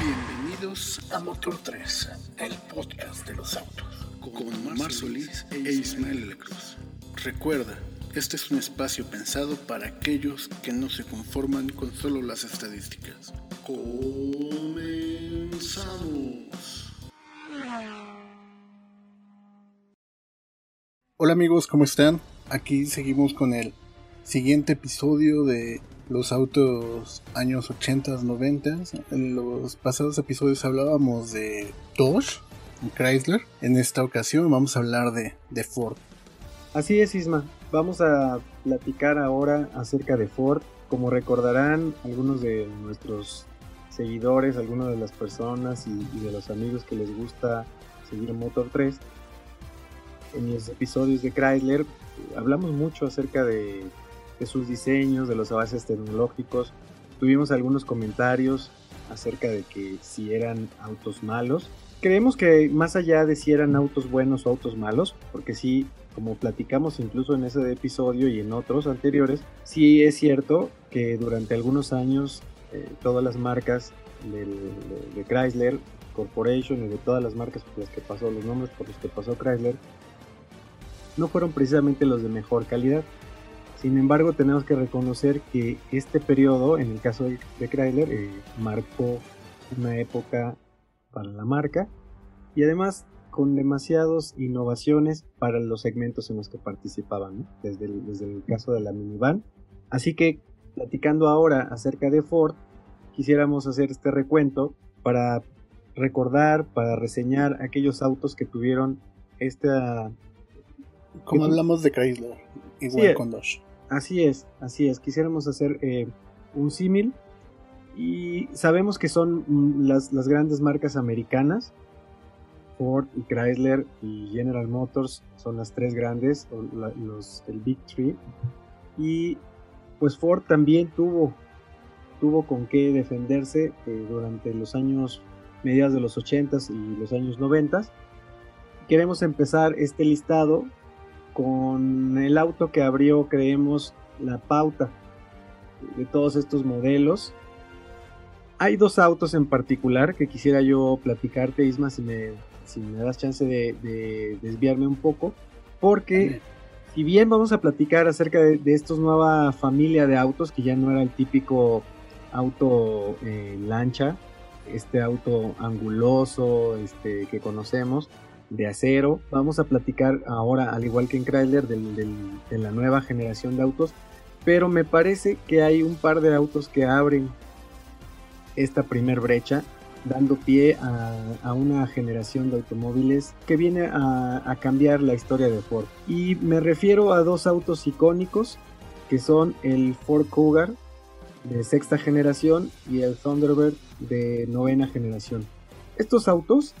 Bienvenidos a Motor 3, el podcast de los autos, con Mar Solís e Ismael Cruz. Recuerda, este es un espacio pensado para aquellos que no se conforman con solo las estadísticas. Comenzamos. Hola amigos, ¿cómo están? Aquí seguimos con el siguiente episodio de los autos años 80, 90. En los pasados episodios hablábamos de Dodge, Chrysler. En esta ocasión vamos a hablar de, Ford. Así es, Isma. Vamos a platicar ahora acerca de Ford. Como recordarán algunos de nuestros seguidores, algunas de las personas y, y de los amigos que les gusta seguir Motor 3, en los episodios de Chrysler hablamos mucho acerca de de sus diseños, de los avances tecnológicos. Tuvimos algunos comentarios acerca de que si eran autos malos. Creemos que más allá de si eran autos buenos o autos malos, porque sí, como platicamos incluso en ese episodio y en otros anteriores, sí es cierto que durante algunos años eh, todas las marcas de, Chrysler Corporation y de todas las marcas por las que pasó, los nombres por los que pasó Chrysler, no fueron precisamente los de mejor calidad. Sin embargo, tenemos que reconocer que este periodo, en el caso de, Chrysler, eh, marcó una época para la marca y además con demasiadas innovaciones para los segmentos en los que participaban, desde, el, desde el caso de la minivan. Así que, platicando ahora acerca de Ford, quisiéramos hacer este recuento para recordar, para reseñar aquellos autos que tuvieron esta... Como hablamos de Chrysler, igual con Dodge. Así es, así es. Quisiéramos hacer eh, un símil y sabemos que son mm, las, grandes marcas americanas. Ford y Chrysler y General Motors son las tres grandes, los, el Big Three. Y pues Ford también tuvo, tuvo con qué defenderse eh, durante los años mediados de los 80s y los años 90 Queremos empezar este listado con el auto que abrió, creemos, la pauta de todos estos modelos. Hay dos autos en particular que quisiera yo platicarte, Isma, si me, si me das chance de, desviarme un poco, porque si bien vamos a platicar acerca de, de esta nueva familia de autos, que ya no era el típico auto eh, lancha, este auto anguloso este, que conocemos, de acero. Vamos a platicar ahora, al igual que en Chrysler, de la nueva generación de autos. Pero me parece que hay un par de autos que abren esta primer brecha, dando pie a, una generación de automóviles que viene a, cambiar la historia de Ford. Y me refiero a dos autos icónicos, que son el Ford Cougar de sexta generación y el Thunderbird de novena generación. Estos autos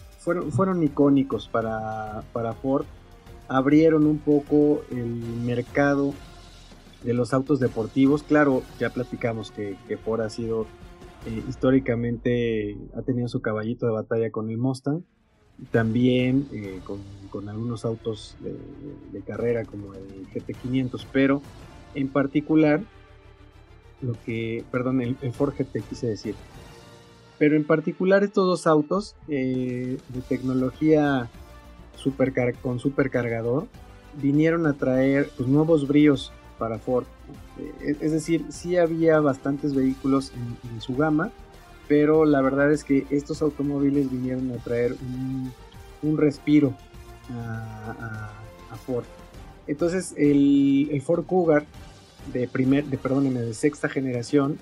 fueron, icónicos para, Ford. Abrieron un poco el mercado de los autos deportivos. Claro, ya platicamos que, Ford ha sido eh, históricamente, ha tenido su caballito de batalla con el Mustang. También eh, con, algunos autos de, carrera como el GT500, pero en particular, lo que, perdón, el, el Ford GT quise decir, pero en particular estos dos autos eh, de tecnología con supercargador vinieron a traer pues, nuevos bríos para Ford. Eh, es decir, sí había bastantes vehículos en, su gama, pero la verdad es que estos automóviles vinieron a traer un, respiro a, Ford. Entonces el, el, Ford Cougar de primer, de perdónenme, de sexta generación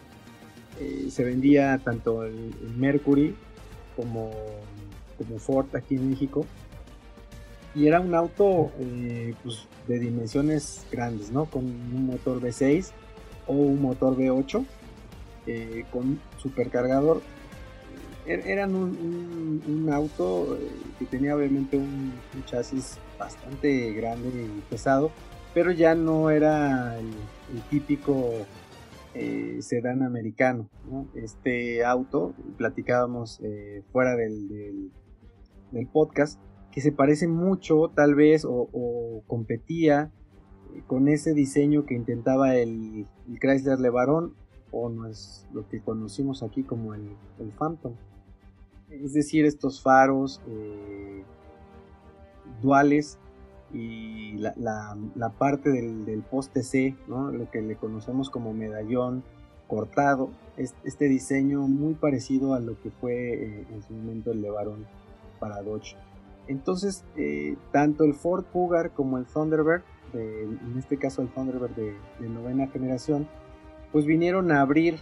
eh, se vendía tanto el, Mercury como, como, Ford aquí en México. Y era un auto eh, pues, de dimensiones grandes, ¿no? Con un motor V6 o un motor V8 eh, con supercargador. Er, eran un, auto que tenía obviamente un, chasis bastante grande y pesado, pero ya no era el típico eh, sedán americano. Este auto, platicábamos eh, fuera del, del, podcast, que se parece mucho tal vez o, competía eh, con ese diseño que intentaba el, Chrysler LeBaron o no es lo que conocimos aquí como el, el Phantom. es decir, estos faros eh, duales y la, parte del, poste C, lo que le conocemos como medallón cortado, este diseño muy parecido a lo que fue eh, en su momento el Levarón para Dodge. Entonces, eh, tanto el Ford Cougar como el Thunderbird, en este caso el Thunderbird de, novena generación, pues vinieron a abrir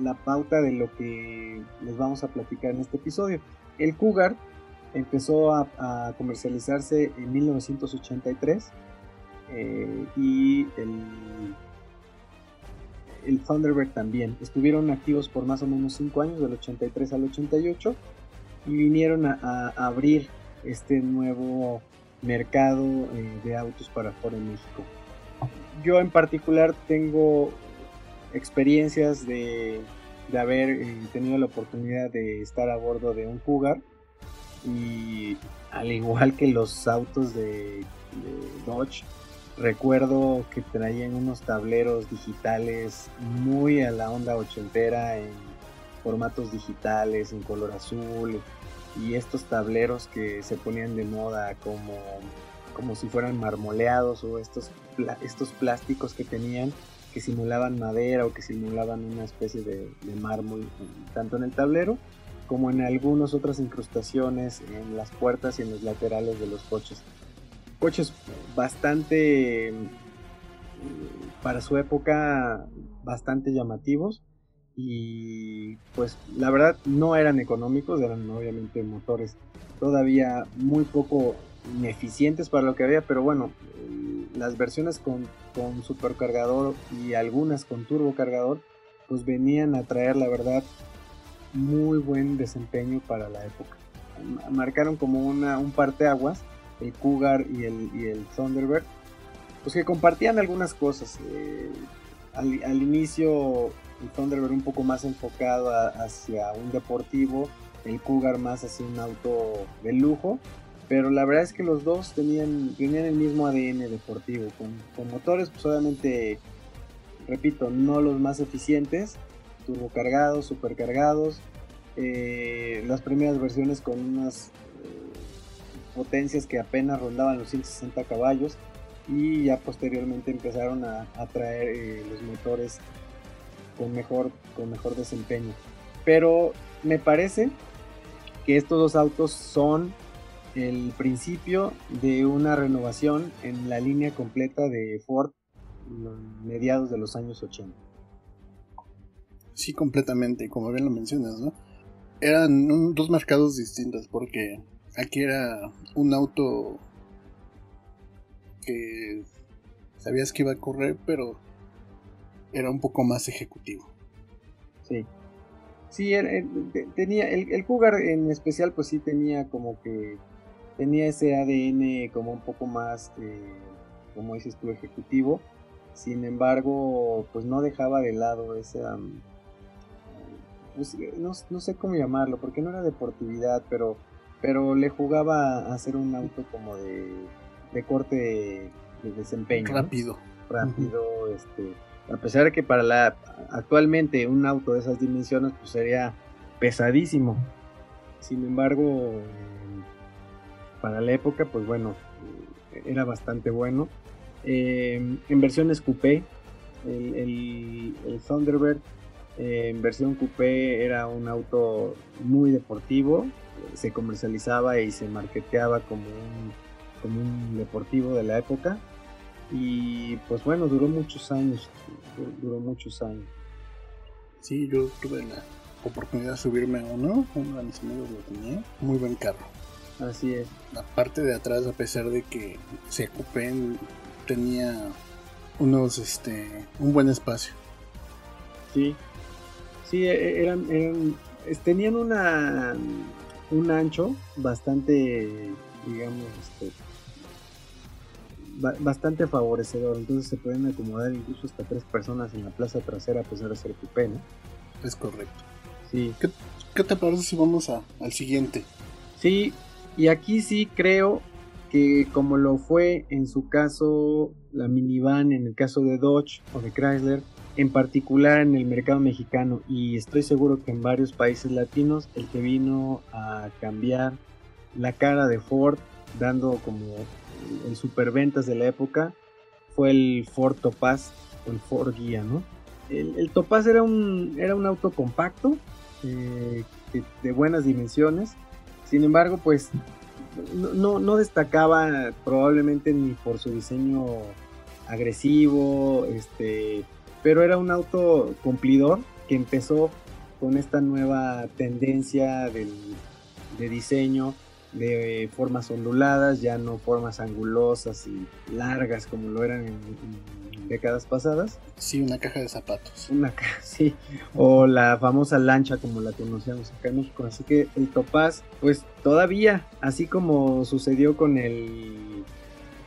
la pauta de lo que les vamos a platicar en este episodio. El Cougar empezó a, comercializarse en 1983 eh, y el, el Thunderbird también. Estuvieron activos por más o menos 5 años, del 83 al 88, y vinieron a, abrir este nuevo mercado eh, de autos para Ford en México. Yo en particular tengo experiencias de, de haber eh, tenido la oportunidad de estar a bordo de un Cougar y al igual que los autos de, Dodge, recuerdo que traían unos tableros digitales muy a la onda ochentera en formatos digitales, en color azul, y estos tableros que se ponían de moda como, como si fueran marmoleados o estos, estos plásticos que tenían que simulaban madera o que simulaban una especie de, de mármol tanto en el tablero como en algunas otras incrustaciones en las puertas y en los laterales de los coches. Coches bastante, mm, para su época, bastante llamativos y pues la verdad no eran económicos, eran obviamente motores todavía muy poco ineficientes para lo que había, pero bueno, las versiones con, con supercargador y algunas con turbocargador pues venían a traer la verdad muy buen desempeño para la época. Marcaron como una, un parteaguas el Cougar y el, y el Thunderbird, pues que compartían algunas cosas. Eh, al, inicio el Thunderbird un poco más enfocado hacia un deportivo, el Cougar más hacia un auto de lujo, pero la verdad es que los dos tenían, tenían el mismo ADN deportivo, con, con motores pues obviamente, repito, no los más eficientes, turbocargados, supercargados. Eh, las primeras versiones con unas eh, potencias que apenas rondaban los 160 caballos y ya posteriormente empezaron a, traer eh, los motores con mejor, con mejor desempeño. Pero me parece que estos dos autos son el principio de una renovación en la línea completa de Ford mediados de los años 80. Sí, completamente, como bien lo mencionas, ¿no? Eran dos mercados distintos porque aquí era un auto que sabías que iba a correr, pero era un poco más ejecutivo. Sí. Sí, tenía el, el Cougar en especial, pues sí tenía como que tenía ese ADN como un poco más, eh, como dices tú, ejecutivo. Sin embargo, pues no dejaba de lado esa pues, eh, no, sé cómo llamarlo, porque no era deportividad, pero, pero le jugaba a ser un auto como de, de corte de desempeño. Rápido. Rápido, este, a pesar de que para la actualmente un auto de esas dimensiones pues sería pesadísimo. Sin embargo, para la época, pues bueno, era bastante bueno. Eh, en versiones coupé, el, el, el Thunderbird en versión coupé era un auto muy deportivo, se comercializaba y se marketeaba como un, como un deportivo de la época. Y pues bueno, duró muchos años, duró muchos años. Sí, yo tuve la oportunidad de subirme a uno, uno de mis amigos lo tenía, muy buen carro. Así es. La parte de atrás, a pesar de que se coupé, tenía unos, este, un buen espacio. Sí, Sí, e, e, eran, tenían una un ancho bastante, digamos, este, bastante favorecedor. Entonces se pueden acomodar incluso hasta tres personas en la plaza trasera a pesar de ser coupé, ¿no? Es correcto. Sí. ¿Qué, te parece si vamos a, al siguiente? Sí, y aquí sí creo que como lo fue en su caso la minivan, en el caso de Dodge o de Chrysler, en particular en el mercado mexicano y estoy seguro que en varios países latinos, el que vino a cambiar la cara de Ford, dando como el superventas de la época, fue el Ford Topaz o el Ford Guía, ¿no? El, Topaz era un, era un auto compacto, eh, de, buenas dimensiones, sin embargo, pues no, no, destacaba probablemente ni por su diseño agresivo, este, pero era un auto cumplidor que empezó con esta nueva tendencia de diseño de formas onduladas, ya no formas angulosas y largas como lo eran en, décadas pasadas. Sí, una caja de zapatos. Una caja, sí. O la famosa lancha como la conocíamos acá en México. Así que el Topaz, pues todavía, así como sucedió con el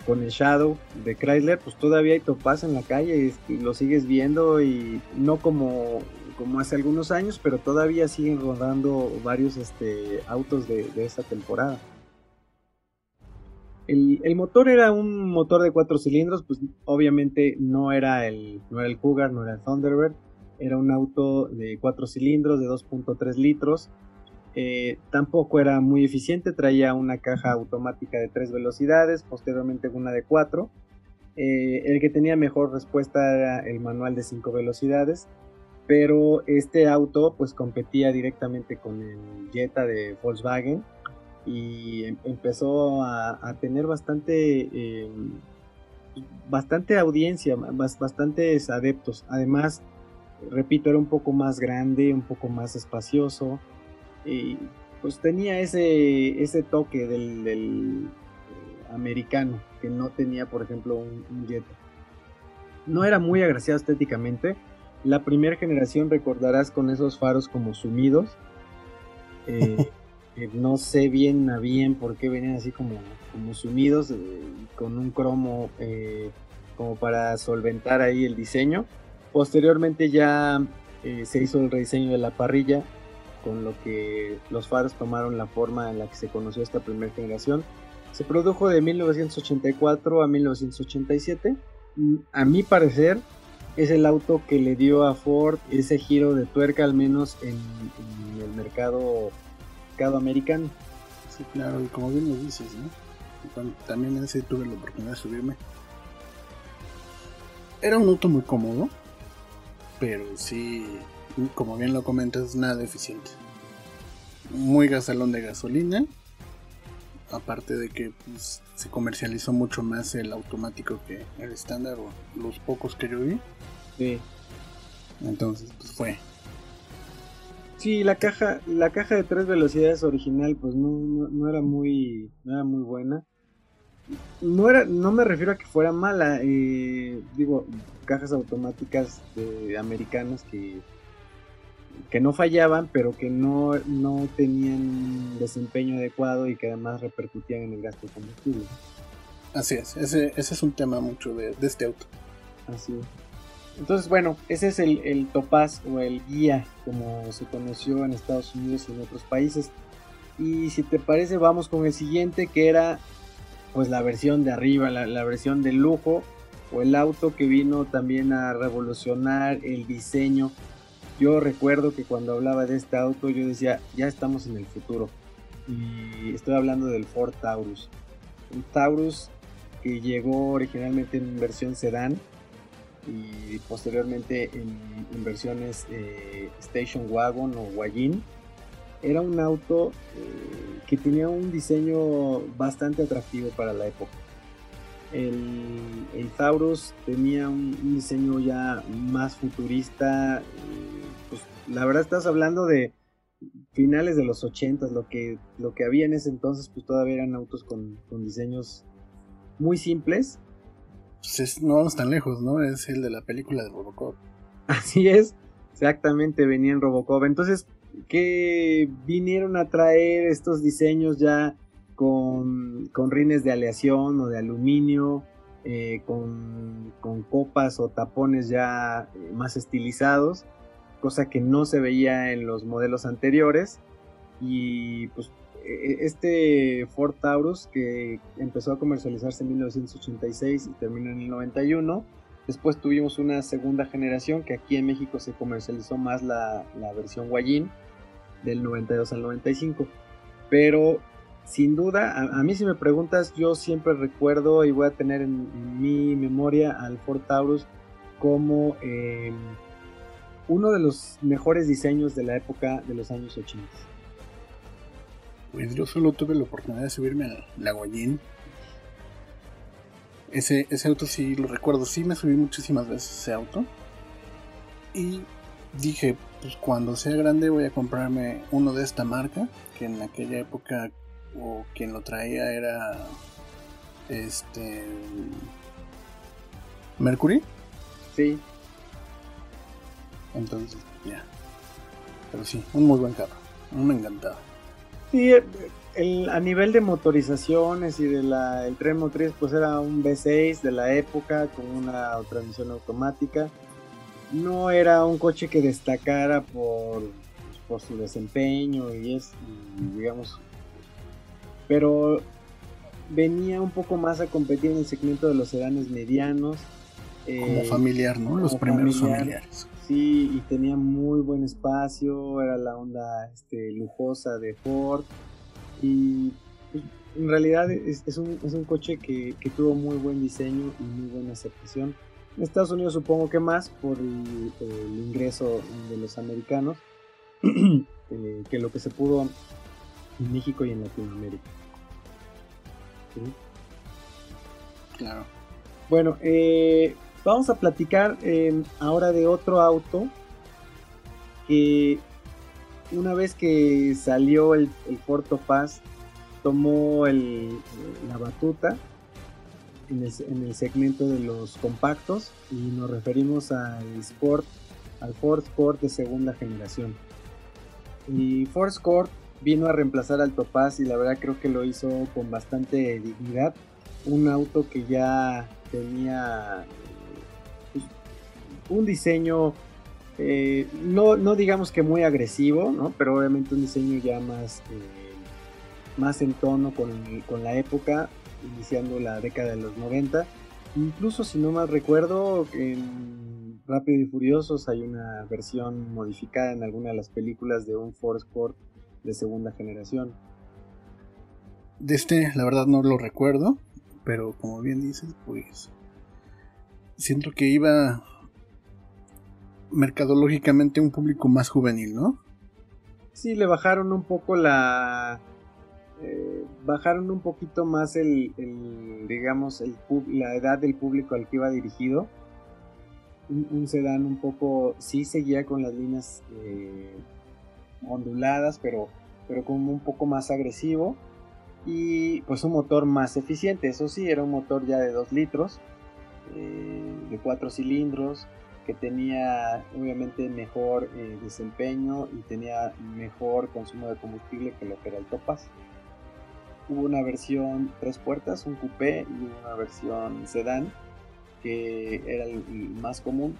con el Shadow de Chrysler, pues todavía hay Topaz en la calle y lo sigues viendo y no como como hace algunos años, pero todavía siguen rodando varios este, autos de, esa temporada. El, motor era un motor de cuatro cilindros, pues obviamente no era el, no era el Cougar, no era el Thunderbird, era un auto de cuatro cilindros de 2.3 litros. Eh, tampoco era muy eficiente, traía una caja automática de tres velocidades, posteriormente una de cuatro. Eh, el que tenía mejor respuesta era el manual de cinco velocidades pero este auto pues competía directamente con el Jetta de Volkswagen y em, empezó a, tener bastante em, bastante audiencia, bastantes adeptos. Además, repito, era un poco más grande, un poco más espacioso y pues tenía ese, ese toque del, eh, americano que no tenía, por ejemplo, un, un Jetta. No era muy agraciado estéticamente, la primera generación recordarás con esos faros como sumidos. Eh, no sé bien a bien por qué venían así como, como sumidos, eh, con un cromo como para solventar ahí el diseño. Posteriormente ya se hizo el rediseño de la parrilla, con lo que los faros tomaron la forma en la que se conoció esta primera generación. Se produjo de 1984 a 1987. Mm, a mi parecer, es el auto que le dio a Ford ese giro de tuerca, al menos en, el mercado, mercado, americano. Sí, claro, y como bien lo dices, también ese tuve la oportunidad de subirme. Era un auto muy cómodo, pero sí, como bien lo comentas, nada eficiente. Muy gasalón de gasolina, aparte de que pues, se comercializó mucho más el automático que el estándar o los pocos que yo vi. Sí. Entonces, pues fue. Sí, la caja, la caja de tres velocidades original, pues no, no, era muy, no era muy buena. No era, no me refiero a que fuera mala, eh, digo, cajas automáticas de americanas que que no fallaban, pero que no, no tenían un desempeño adecuado y que además repercutían en el gasto de combustible. Así es, ese, ese es un tema mucho de, este auto. Así es. Entonces, bueno, ese es el, el Topaz o el guía, como se conoció en Estados Unidos y en otros países. Y si te parece, vamos con el siguiente, que era pues la versión de arriba, la, la versión de lujo, o el auto que vino también a revolucionar el diseño yo recuerdo que cuando hablaba de este auto yo decía, ya estamos en el futuro. Y estoy hablando del Ford Taurus. Un Taurus que llegó originalmente en versión sedán y posteriormente en, versiones eh, Station Wagon o Wagon. Era un auto eh, que tenía un diseño bastante atractivo para la época. El, Taurus tenía un, diseño ya más futurista. Eh, la verdad estás hablando de finales de los 80, lo que, lo que había en ese entonces, pues todavía eran autos con, diseños muy simples. Pues no vamos tan lejos, ¿no? Es el de la película de Robocop. Así es, exactamente, venía en Robocop. Entonces, ¿qué vinieron a traer estos diseños ya con, rines de aleación o de aluminio, eh, con, copas o tapones ya eh, más estilizados, cosa que no se veía en los modelos anteriores. Y pues e, este Ford Taurus que empezó a comercializarse en 1986 y terminó en el 91, Después tuvimos una segunda generación que aquí en México se comercializó más la, versión Guayín del 92 al 95. Pero sin duda, a, mí si me preguntas, yo siempre recuerdo y voy a tener en, mi memoria al Ford Taurus como em, uno de los mejores diseños de la época de los años 80. Pues yo solo tuve la oportunidad de subirme a la Guayín ese, ese auto sí lo recuerdo, sí me subí muchísimas veces ese auto. Y dije, pues cuando sea grande voy a comprarme uno de esta marca, que en aquella época o quien lo traía era este Mercury. Sí. Entonces, ya. Pero sí, un muy buen carro. Me encantaba. Sí, eh, a nivel de motorizaciones y de la el tren motriz, pues era un V6 de la época con una transmisión automática. No era un coche que destacara por, por su desempeño y es, digamos, pero venía un poco más a competir en el segmento de los sedanes medianos. Como eh, familiar, ¿no? Los primeros familiares. Sí, y tenía muy buen espacio, era la onda este, lujosa de Ford y pues, en realidad es, un, coche que, tuvo muy buen diseño y muy buena aceptación. En Estados Unidos supongo que más por el, ingreso de los americanos eh, que lo que se pudo en México y en Latinoamérica. Claro. Bueno, eh, vamos a platicar eh, ahora de otro auto que una vez que salió el, el Ford Topaz, tomó la batuta en el, segmento de los compactos y nos referimos al Sport, al Ford Sport de segunda generación. Y Ford Sport vino a reemplazar al Topaz y la verdad creo que lo hizo con bastante dignidad. Un auto que ya tenía un diseño eh, no, no digamos que muy agresivo, ¿no? pero obviamente un diseño ya más, eh, más en tono con, con, la época, iniciando la década de los 90. Incluso si no mal recuerdo, en Rápido y Furiosos hay una versión modificada en alguna de las películas de un Ford Sport de segunda generación. De este, la verdad no lo recuerdo, pero como bien dices, pues siento que iba mercadológicamente un público más juvenil, ¿no? Sí, le bajaron un poco la... Eh, bajaron un poquito más el, digamos, el, la edad del público al que iba dirigido. Un, sedán un poco, sí seguía con las líneas eh, onduladas, pero, pero como un poco más agresivo. Y pues un motor más eficiente, eso sí, era un motor ya de 2 litros, eh, de 4 cilindros, que tenía obviamente mejor eh, desempeño y tenía mejor consumo de combustible que lo que era el Topaz. Hubo una versión tres puertas, un coupé y una versión sedán que era el, más común.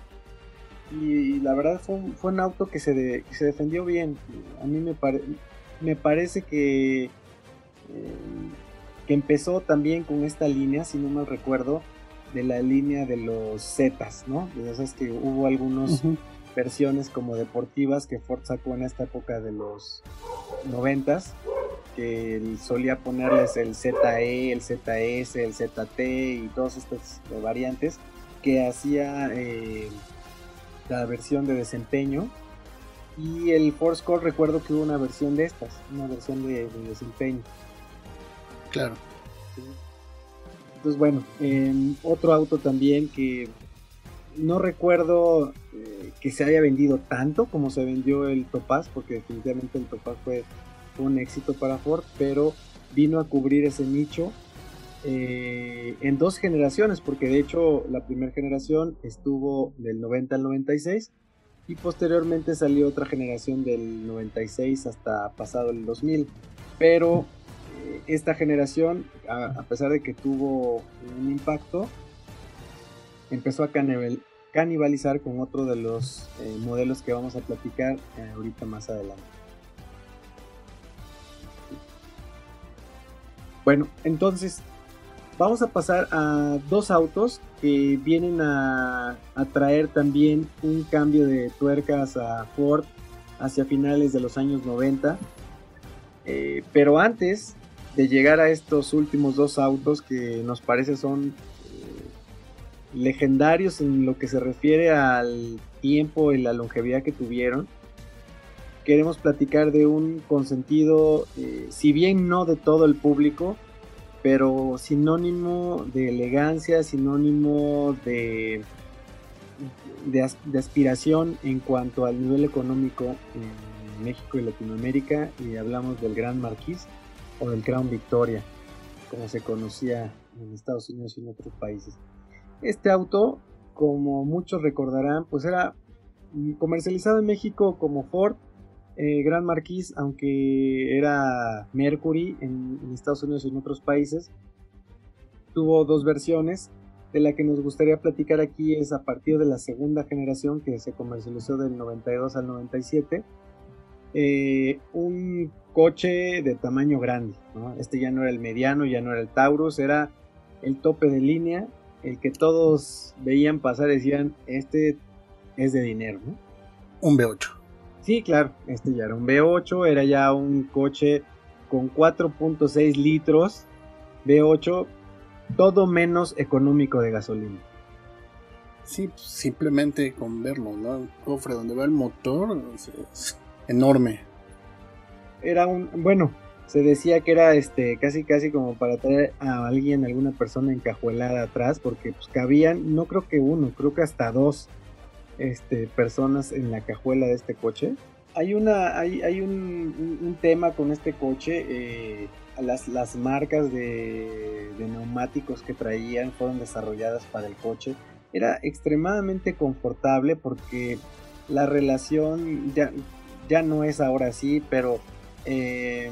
Y, la verdad fue un, fue un auto que se, se, defendió bien. A mí me, me parece que, eh, que empezó también con esta línea, si no mal recuerdo, de la línea de los Zetas, ¿no? Ya sabes que hubo algunas versiones como deportivas que Ford sacó en esta época de los noventas, que solía ponerles el ZE, el ZS, el ZT y todas estas variantes, que hacía eh, la versión de desempeño. Y el Force Core recuerdo que hubo una versión de estas, una versión de, desempeño. Claro. Entonces, bueno, otro auto también que no recuerdo eh, que se haya vendido tanto como se vendió el Topaz, porque definitivamente el Topaz fue, un éxito para Ford, pero vino a cubrir ese nicho eh, en dos generaciones, porque de hecho la primera generación estuvo del 90 al 96 y posteriormente salió otra generación del 96 hasta pasado el 2000, pero esta generación, a, pesar de que tuvo un impacto, empezó a canibalizar con otro de los eh, modelos que vamos a platicar eh, ahorita más adelante. Bueno, entonces vamos a pasar a dos autos que vienen a, traer también un cambio de tuercas a Ford hacia finales de los años 90. Eh, pero antes de llegar a estos últimos dos autos que nos parece son eh, legendarios en lo que se refiere al tiempo y la longevidad que tuvieron, queremos platicar de un consentido, eh, si bien no de todo el público, pero sinónimo de elegancia, sinónimo de, de, aspiración en cuanto al nivel económico en México y Latinoamérica, y hablamos del Gran Marquis o del Crown Victoria, como se conocía en Estados Unidos y en otros países. Este auto, como muchos recordarán, pues era comercializado en México como Ford, eh, Gran Marquis, aunque era Mercury en, Estados Unidos y en otros países, tuvo dos versiones. De la que nos gustaría platicar aquí es a partir de la segunda generación que se comercializó del 92 al 97. Eh, un coche de tamaño grande. Este ya no era el mediano, ya no era el Taurus, era el tope de línea, el que todos veían pasar y decían, este es de dinero. Un V8. Sí, claro, este ya era un V8, era ya un coche con 4.6 litros V8, todo menos económico de gasolina. Sí, pues, simplemente con verlo, ¿no? El cofre donde va el motor es, enorme. Era un, bueno, se decía que era este casi casi como para traer a alguien, alguna persona encajuelada atrás, porque pues cabían, no creo que uno, creo que hasta dos este, personas en la cajuela de este coche. Hay, una, hay, hay un, tema con este coche. Eh, las, las, marcas de, neumáticos que traían fueron desarrolladas para el coche. Era extremadamente confortable porque la relación ya, ya no es ahora así, pero eh,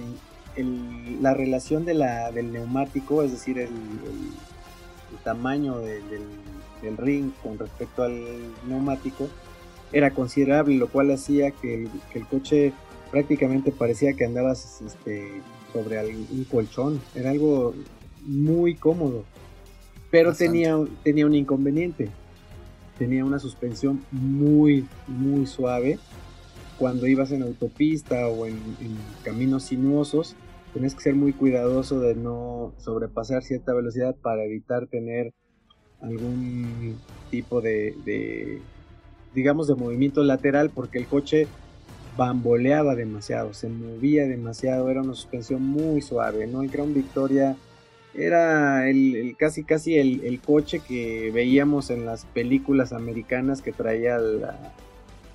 la relación de la, del neumático, es decir, el, tamaño del, del ring con respecto al neumático era considerable, lo cual hacía que el, coche prácticamente parecía que andabas este, sobre un colchón. Era algo muy cómodo. Pero tenía, tenía un inconveniente. Tenía una suspensión muy, muy suave. Cuando ibas en autopista o en, caminos sinuosos, tenías que ser muy cuidadoso de no sobrepasar cierta velocidad para evitar tener algún tipo de, digamos, de movimiento lateral porque el coche bamboleaba demasiado, se movía demasiado, era una suspensión muy suave, ¿no? El Crown Victoria era el, casi casi el, coche que veíamos en las películas americanas que traía la,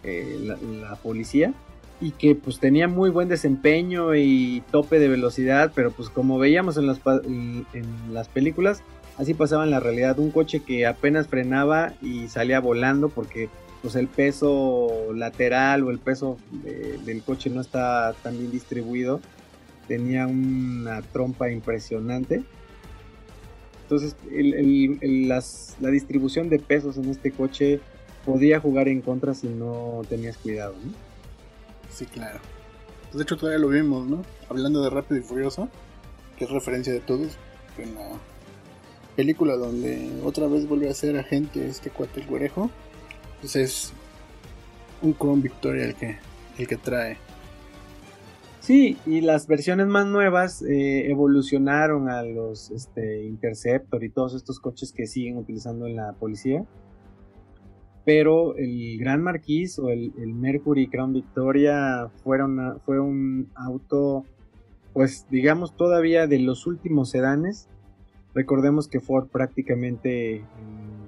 eh, la, policía y que pues tenía muy buen desempeño y tope de velocidad, pero pues como veíamos en las, en las películas, así pasaba en la realidad. Un coche que apenas frenaba y salía volando porque pues el peso lateral o el peso del coche no está tan bien distribuido. Tenía una trompa impresionante. Entonces la distribución de pesos en este coche podía jugar en contra si no tenías cuidado. Sí, claro. Pues, de hecho todavía lo vimos, ¿no? Hablando de Rápido y Furioso, que es referencia de todos, en película donde otra vez vuelve a ser agente este cuate el güerejo, pues es un Crown Victoria el que, el que trae. Sí, y las versiones más nuevas eh, evolucionaron a los este, Interceptor y todos estos coches que siguen utilizando en la policía. Pero el Gran Marquis o el, Mercury Crown Victoria fue un auto, pues digamos todavía de los últimos sedanes. Recordemos que Ford prácticamente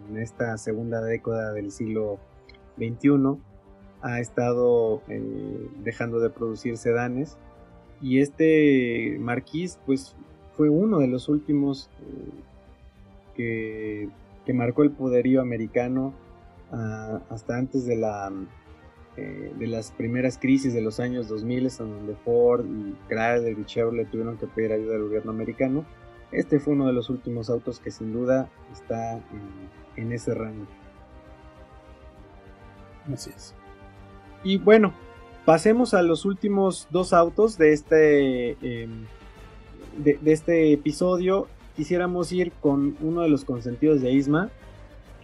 en esta segunda década del siglo XXI ha estado eh, dejando de producir sedanes. Y este Marquis pues fue uno de los últimos eh, que, marcó el poderío americano hasta antes de la eh, de las primeras crisis de los años 2000 en donde Ford y Chrysler y Chevrolet tuvieron que pedir ayuda al gobierno americano este fue uno de los últimos autos que sin duda está en, ese rango. Así es. Y bueno, pasemos a los últimos dos autos de este, em, de, este episodio. quisiéramos ir con uno de los consentidos de Isma,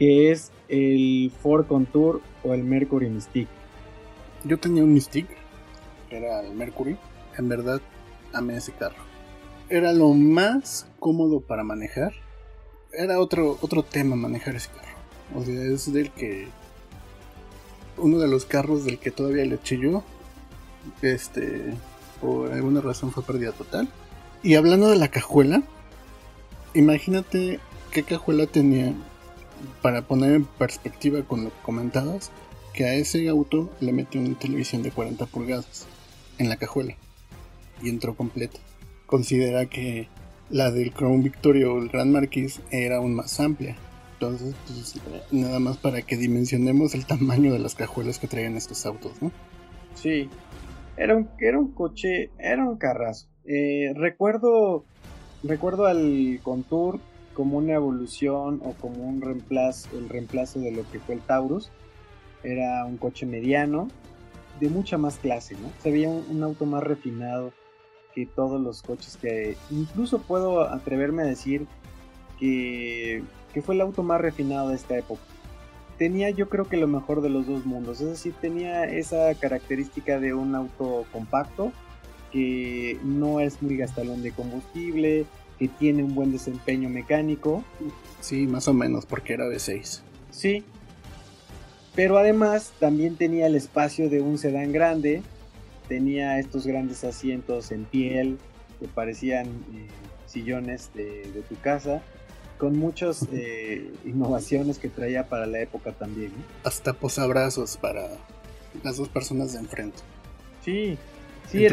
que es el Ford Contour o el Mercury Mystique. Yo tenía un Mystique, era el Mercury. En verdad, amé ese carro. Era lo más cómodo para manejar. Era otro, otro tema manejar ese carro. O sea, es del que. Uno de los carros del que todavía le yo. Este. Por alguna razón fue pérdida total. Y hablando de la cajuela. Imagínate qué cajuela tenía. Para poner en perspectiva con lo que comentabas. Que a ese auto le metió una televisión de 40 pulgadas. En la cajuela. Y entró completa. Considera que la del Crown Victoria o el Grand Marquis era aún más amplia. Entonces, pues, nada más para que dimensionemos el tamaño de las cajuelas que traían estos autos, ¿no? Sí, era un, era un coche, era un carrazo. Eh, recuerdo, recuerdo al Contour como una evolución o como un reemplazo, el reemplazo de lo que fue el Taurus. Era un coche mediano, de mucha más clase, ¿no? Se veía un auto más refinado, que todos los coches que incluso puedo atreverme a decir que, que fue el auto más refinado de esta época. Tenía yo creo que lo mejor de los dos mundos, es decir, tenía esa característica de un auto compacto que no es muy gastalón de combustible, que tiene un buen desempeño mecánico. Sí, más o menos, porque era V6. Sí. Pero además también tenía el espacio de un sedán grande, tenía estos grandes asientos en piel que parecían eh, sillones de, tu casa, con muchas eh, innovaciones que traía para la época también. Hasta posabrazos para las dos personas de enfrente. Sí, sí,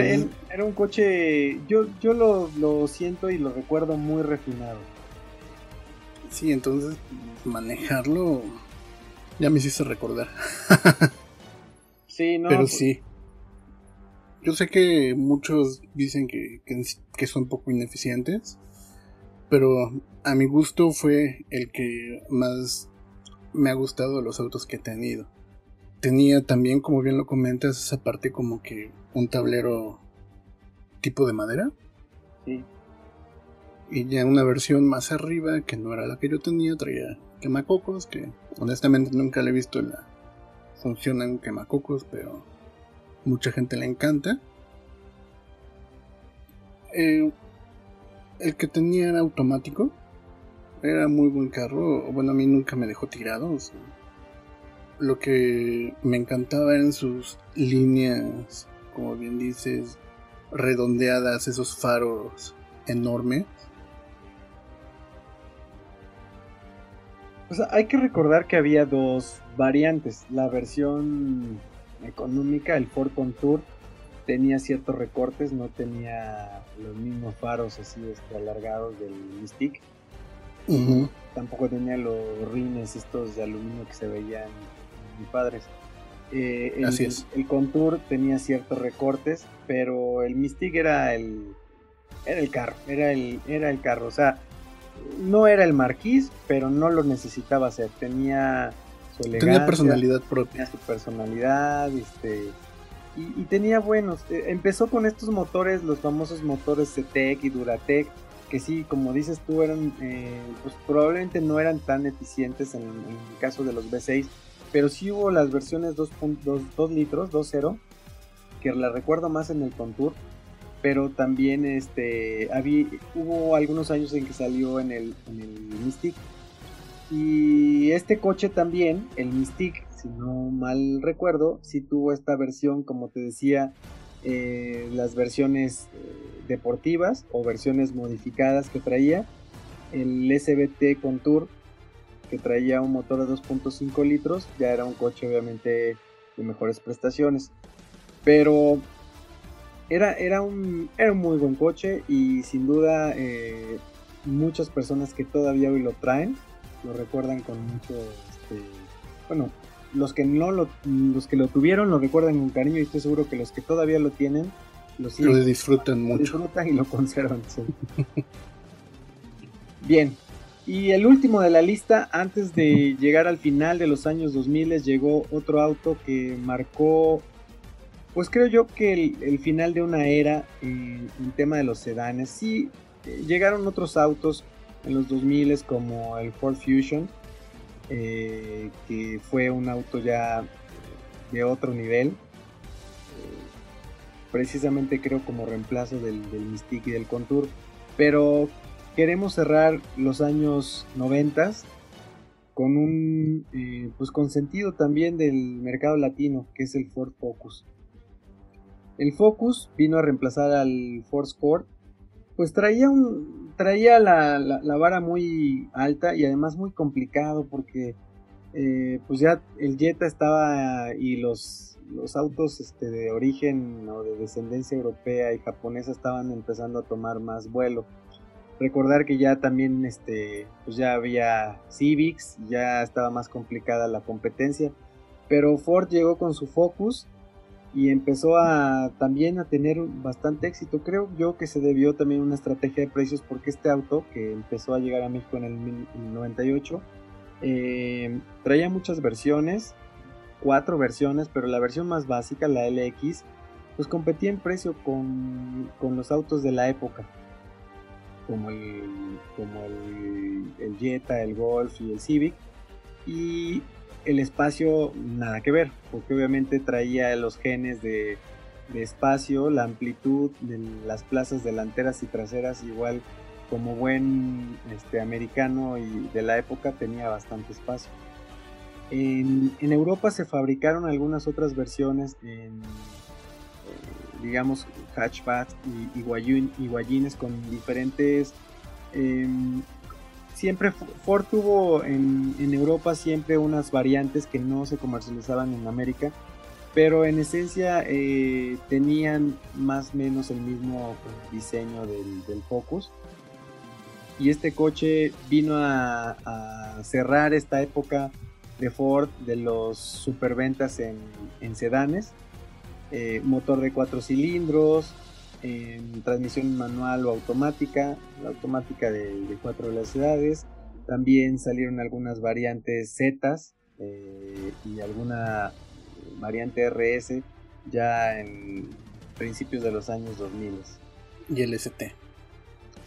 era, un coche, yo, yo lo, lo siento y lo recuerdo muy refinado. Sí, entonces manejarlo ya me hiciste recordar. sí, no. Pero pues sí. Yo sé que muchos dicen que, que, son poco ineficientes, pero a mi gusto fue el que más me ha gustado de los autos que he tenido. Tenía también, como bien lo comentas, esa parte como que un tablero tipo de madera. Sí. Y ya una versión más arriba, que no era la que yo tenía, traía quemacocos, que honestamente nunca le he visto la función en quemacocos, pero mucha gente le encanta. Eh, el que tenía era automático. Era muy buen carro. Bueno, a mí nunca me dejó tirado. Lo que me encantaba eran sus líneas, como bien dices, redondeadas, esos faros enormes. O sea, hay que recordar que había dos variantes. La versión económica, el Ford Contour tenía ciertos recortes, no tenía los mismos faros así este, alargados del Mystique. Tampoco tenía los rines estos de aluminio que se veían muy padres. Eh, el, así es. El Contour tenía ciertos recortes, pero el Mystique era el era el carro, era el era el carro, o sea, no era el Marquis, pero no lo necesitaba hacer, tenía tenía personalidad propia. Tenía su personalidad, este, y, tenía buenos. Eh, empezó con estos motores, los famosos motores CTEC y Duratec, que sí, como dices tú, eran, eh, pues probablemente no eran tan eficientes en, el caso de los V6, pero sí hubo las versiones 2.2 litros, 2.0, que la recuerdo más en el Contour, pero también este, había, hubo algunos años en que salió en el, en el Mystic y este coche también, el Mystique, si no mal recuerdo, sí tuvo esta versión, como te decía, eh, las versiones eh, deportivas o versiones modificadas que traía. El SBT Contour, que traía un motor de 2.5 litros, ya era un coche obviamente de mejores prestaciones. Pero era, era, un, era un muy buen coche y sin duda eh, muchas personas que todavía hoy lo traen lo recuerdan con mucho, este, bueno, los que no lo, los que lo tuvieron lo recuerdan con cariño y estoy seguro que los que todavía lo tienen lo, disfrutan mucho. disfrutan y lo conservan. Bien, y el último de la lista, antes de llegar al final de los años 2000, llegó otro auto que marcó, pues creo yo que el, final de una era en, tema de los sedanes. Sí, eh, llegaron otros autos en los 2000 como el Ford Fusion, eh, que fue un auto ya de otro nivel. precisamente creo como reemplazo del, del Mystique y del Contour. Pero queremos cerrar los años 90 con un eh, pues con sentido también del mercado latino, que es el Ford Focus. El Focus vino a reemplazar al Ford Sport, pues traía un traía la, la, vara muy alta y además muy complicado porque eh, pues ya el Jetta estaba y los, los autos este, de origen o de descendencia europea y japonesa estaban empezando a tomar más vuelo recordar que ya también este pues ya había Civics, ya estaba más complicada la competencia, pero Ford llegó con su Focus y empezó a también a tener bastante éxito. Creo yo que se debió también a una estrategia de precios porque este auto que empezó a llegar a México en el 98 eh, traía muchas versiones, cuatro versiones, pero la versión más básica, la LX, pues competía en precio con, con los autos de la época como el, como el, el Jetta, el Golf y el Civic. Y el espacio nada que ver, porque obviamente traía los genes de, de, espacio, la amplitud de las plazas delanteras y traseras, igual como buen este, americano y de la época tenía bastante espacio. En, en Europa se fabricaron algunas otras versiones en digamos, hatchbacks y, y, guayines con diferentes... Em, siempre Ford tuvo en, Europa siempre unas variantes que no se comercializaban en América, pero en esencia eh, tenían más o menos el mismo diseño del, Focus. Y este coche vino a, a, cerrar esta época de Ford de los superventas en, en sedanes eh, motor de cuatro cilindros, transmisión manual o automática, la automática de, cuatro velocidades. También salieron algunas variantes Z eh, y alguna variante RS ya en principios de los años 2000. Y el ST.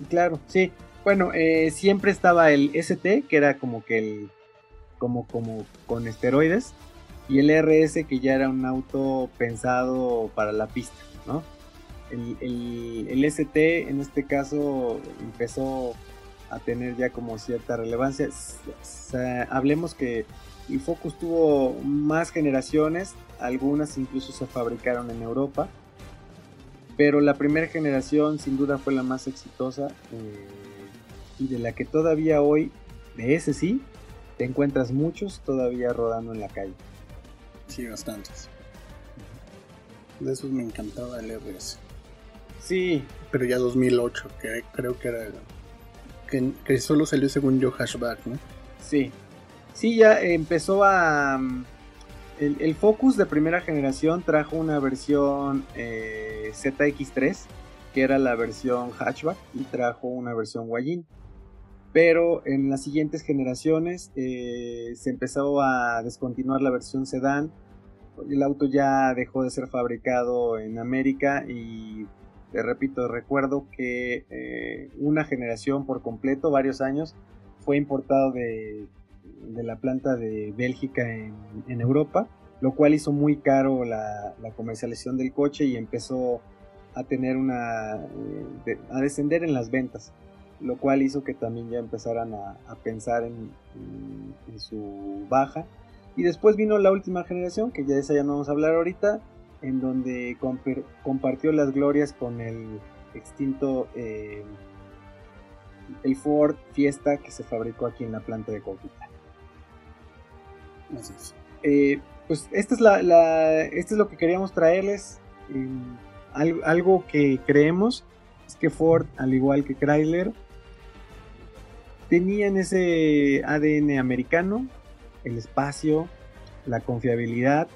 Claro, sí. Bueno, eh, siempre estaba el ST, que era como que el. como, como con esteroides y el RS que ya era un auto pensado para la pista, ¿no? El, el, ST en este caso empezó a tener ya como cierta relevancia. hablemos que el Focus tuvo más generaciones, algunas incluso se fabricaron en Europa, pero la primera generación sin duda fue la más exitosa eh, y de la que todavía hoy, de ese sí, te encuentras muchos todavía rodando en la calle. Sí, bastantes. De esos me encantaba el RS. Sí. Pero ya 2008, que creo que era el, que, solo salió según yo Hashback, ¿no? Sí. Sí, ya empezó a... Mm, el, Focus de primera generación trajo una versión eh, ZX3, que era la versión hatchback, y trajo una versión Guayin pero en las siguientes generaciones eh, se empezó a descontinuar la versión sedán, el auto ya dejó de ser fabricado en América y te repito, recuerdo que eh, una generación por completo, varios años, fue importado de, la planta de Bélgica en, Europa, lo cual hizo muy caro la, comercialización del coche y empezó a tener una eh, a descender en las ventas lo cual hizo que también ya empezaran a, pensar en, su baja. Y después vino la última generación, que ya de esa ya no vamos a hablar ahorita, en donde compartió las glorias con el extinto eh, el Ford Fiesta que se fabricó aquí en la planta de Coquita. Eh, pues esta es, la, esto es lo que queríamos traerles. algo que creemos es que Ford, al igual que Chrysler, tenían ese ADN americano, el espacio, la confiabilidad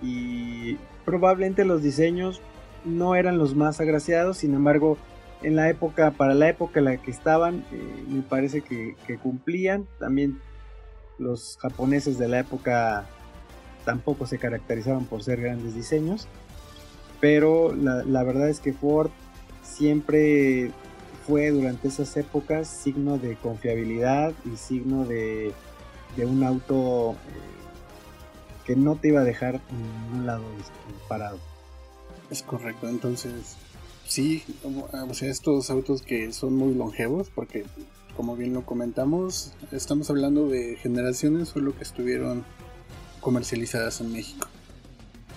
y probablemente los diseños no eran los más agraciados, sin embargo, en la época, para la época en la que estaban, eh, me parece que, cumplían. También los japoneses de la época tampoco se caracterizaban por ser grandes diseños, pero la, la verdad es que Ford siempre fue durante esas épocas signo de confiabilidad y signo de, un auto eh, que no te iba a dejar en ningún lado parado. Es correcto, entonces sí, o sea, estos autos que son muy longevos, porque como bien lo comentamos, estamos hablando de generaciones solo que estuvieron comercializadas en México.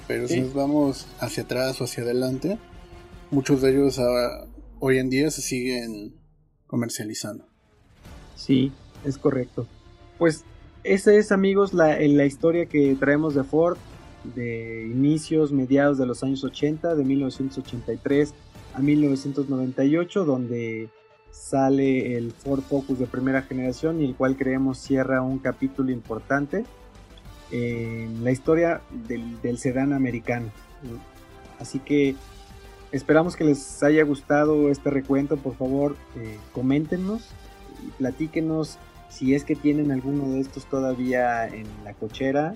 Pero si nos vamos hacia atrás o hacia adelante, muchos de ellos hoy en día se siguen comercializando. Sí, es correcto. Pues esa es, amigos, la, la historia que traemos de Ford de inicios, mediados de los años 80, de 1983 a 1998, donde sale el Ford Focus de primera generación y el cual creemos cierra un capítulo importante en la historia del, sedán americano. Así que esperamos que les haya gustado este recuento. Por favor, eh, coméntenos y platíquenos si es que tienen alguno de estos todavía en la cochera.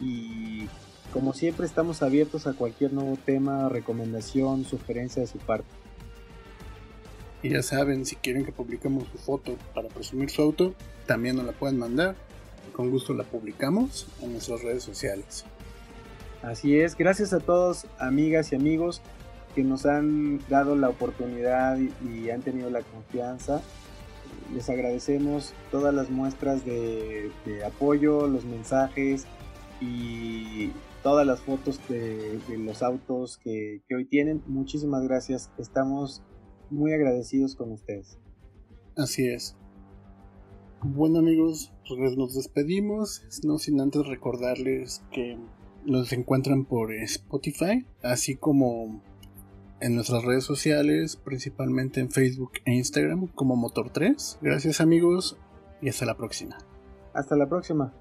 Y como siempre estamos abiertos a cualquier nuevo tema, recomendación, sugerencia de su parte. Y ya saben, si quieren que publiquemos su foto para presumir su auto, también nos la pueden mandar. Con gusto la publicamos en nuestras redes sociales. Así es, gracias a todos, amigas y amigos, que nos han dado la oportunidad y, han tenido la confianza. Les agradecemos todas las muestras de, apoyo, los mensajes y todas las fotos de, los autos que, que hoy tienen. Muchísimas gracias. Estamos muy agradecidos con ustedes. Así es. Bueno amigos, pues nos despedimos, no sin antes recordarles que nos encuentran por Spotify, así como en nuestras redes sociales, principalmente en Facebook e Instagram como Motor3. Gracias amigos y hasta la próxima. Hasta la próxima.